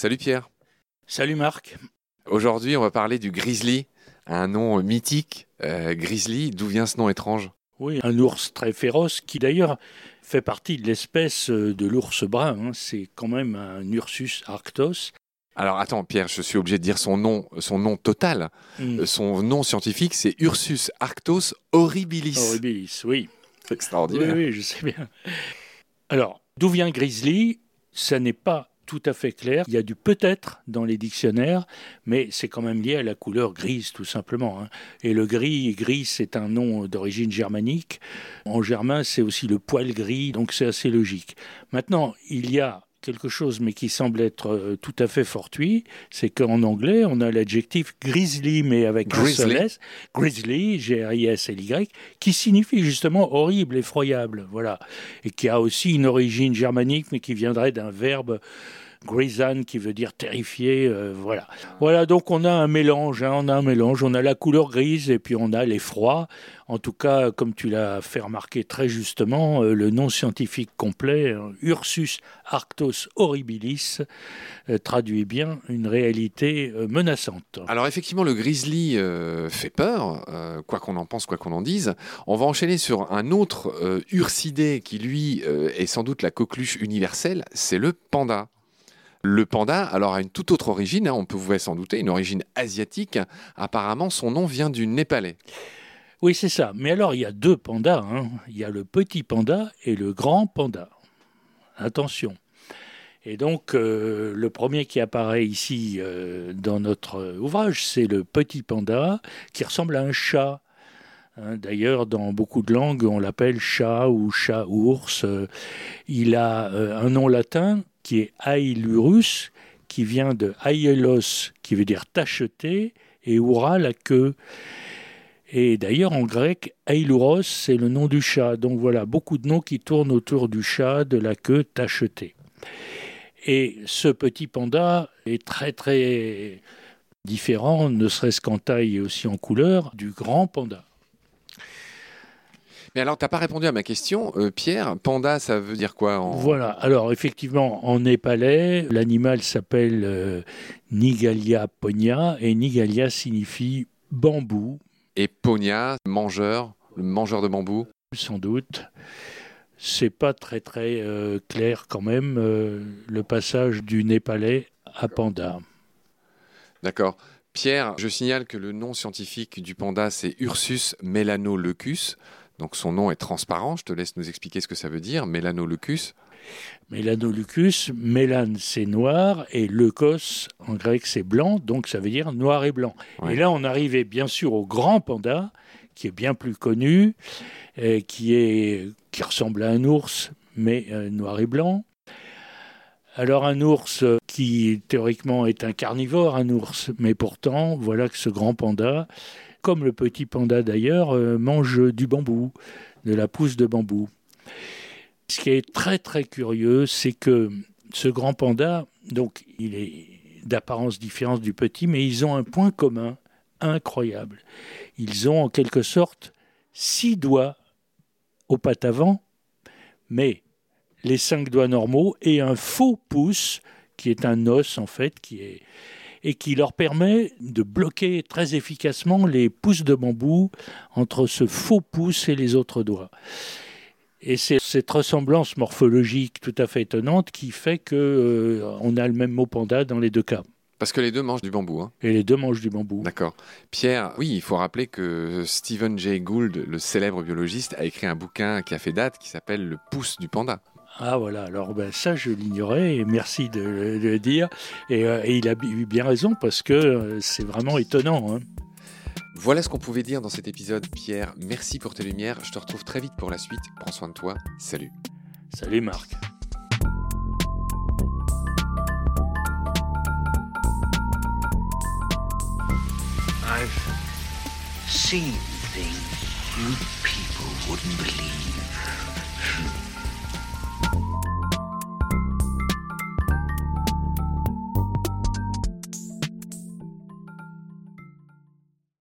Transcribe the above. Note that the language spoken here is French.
Salut Pierre. Salut Marc. Aujourd'hui, on va parler du grizzly, un nom mythique. Euh, grizzly, d'où vient ce nom étrange? Oui, un ours très féroce qui d'ailleurs fait partie de l'espèce euh, de l'ours brun. hein. C'est quand même un Ursus arctos. Alors attends, Pierre, je suis obligé de dire son nom, son nom total. Hmm. Euh, Son nom scientifique, c'est Ursus arctos horribilis. Horribilis, oui. C'est Oui, extraordinaire. oui, je sais bien. Alors, d'où vient grizzly? Ça n'est pas tout à fait clair. Il y a du peut-être dans les dictionnaires, mais c'est quand même lié à la couleur grise, tout simplement. hein. Et le gris, gris, c'est un nom d'origine germanique. En germain, c'est aussi le poil gris, donc c'est assez logique. Maintenant, il y a quelque chose, mais qui semble être euh, tout à fait fortuit, c'est qu'en anglais, on a l'adjectif grizzly, mais avec un seul Grizzly. S, grizzly, G-R-I-S-L-Y, qui signifie justement horrible, effroyable, voilà, et qui a aussi une origine germanique, mais qui viendrait d'un verbe grisan, qui veut dire terrifié, euh, voilà. Voilà, donc on a un mélange, hein, on a un mélange, on a la couleur grise et puis on a l'effroi. En tout cas, comme tu l'as fait remarquer très justement, euh, le nom scientifique complet, euh, Ursus arctos horribilis, euh, traduit bien une réalité menaçante. Alors effectivement, le grizzly fait peur, quoi qu'on en pense, quoi qu'on en dise. On va enchaîner sur un autre ursidé qui, lui, est sans doute la coqueluche universelle, c'est le panda. Le panda, alors, a une toute autre origine, hein, on pouvait s'en douter, une origine asiatique. Apparemment, son nom vient du népalais. Oui, c'est ça. Mais alors, il y a deux pandas. hein. Il y a le petit panda et le grand panda. Attention. Et donc, euh, le premier qui apparaît ici euh, dans notre ouvrage, c'est le petit panda qui ressemble à un chat. Hein, D'ailleurs, dans beaucoup de langues, on l'appelle chat ou chat-ours. Euh, il a un nom latin qui est Ailurus, qui vient de Aielos, qui veut dire tacheté, et Oura, la queue. Et d'ailleurs, en grec, Ailuros, c'est le nom du chat. Donc voilà, beaucoup de noms qui tournent autour du chat, de la queue tachetée. Et ce petit panda est très très différent, ne serait-ce qu'en taille et aussi en couleur, du grand panda. Mais alors, t'as pas répondu à ma question, euh, Pierre. Panda, ça veut dire quoi en... Voilà, alors effectivement, en népalais, l'animal s'appelle euh, Nigalia ponia, et Nigalia signifie bambou, Et Ponia, mangeur, le mangeur de bambou? sans doute. C'est pas très très euh, clair quand même le passage du népalais à panda. D'accord. Pierre, je signale que le nom scientifique du panda, c'est Ursus melanoleucus. Donc son nom est transparent. Je te laisse nous expliquer ce que ça veut dire, melanoleucus. Mélanolucus, mélane c'est noir et leukos en grec c'est blanc, donc ça veut dire noir et blanc. Ouais. Et là on arrivait bien sûr au grand panda, qui est bien plus connu, euh, qui, est, qui ressemble à un ours, mais euh, noir et blanc. Alors un ours euh, qui théoriquement est un carnivore, un ours, mais pourtant voilà que ce grand panda, comme le petit panda d'ailleurs, euh, mange du bambou, de la pousse de bambou. Ce qui est très très curieux, c'est que ce grand panda, donc il est d'apparence différente du petit, mais ils ont un point commun incroyable. Ils ont en quelque sorte six doigts aux pattes avant, mais les cinq doigts normaux et un faux pouce qui est un os en fait, qui est et qui leur permet de bloquer très efficacement les pousses de bambou entre ce faux pouce et les autres doigts. Et c'est cette ressemblance morphologique tout à fait étonnante qui fait que euh, on a le même mot panda dans les deux cas. Parce que les deux mangent du bambou. hein. Et les deux mangent du bambou. D'accord. Pierre, oui, il faut rappeler que Stephen Jay Gould, le célèbre biologiste, a écrit un bouquin qui a fait date qui s'appelle Le pouce du panda. Ah voilà, alors ben, ça je l'ignorais et merci de, le- de le dire. Et, euh, et il a eu bien raison parce que euh, c'est vraiment étonnant. hein. Voilà ce qu'on pouvait dire dans cet épisode. Pierre, merci pour tes lumières. Je te retrouve très vite pour la suite. Prends soin de toi. Salut. Salut Marc. I've seen things you people wouldn't believe.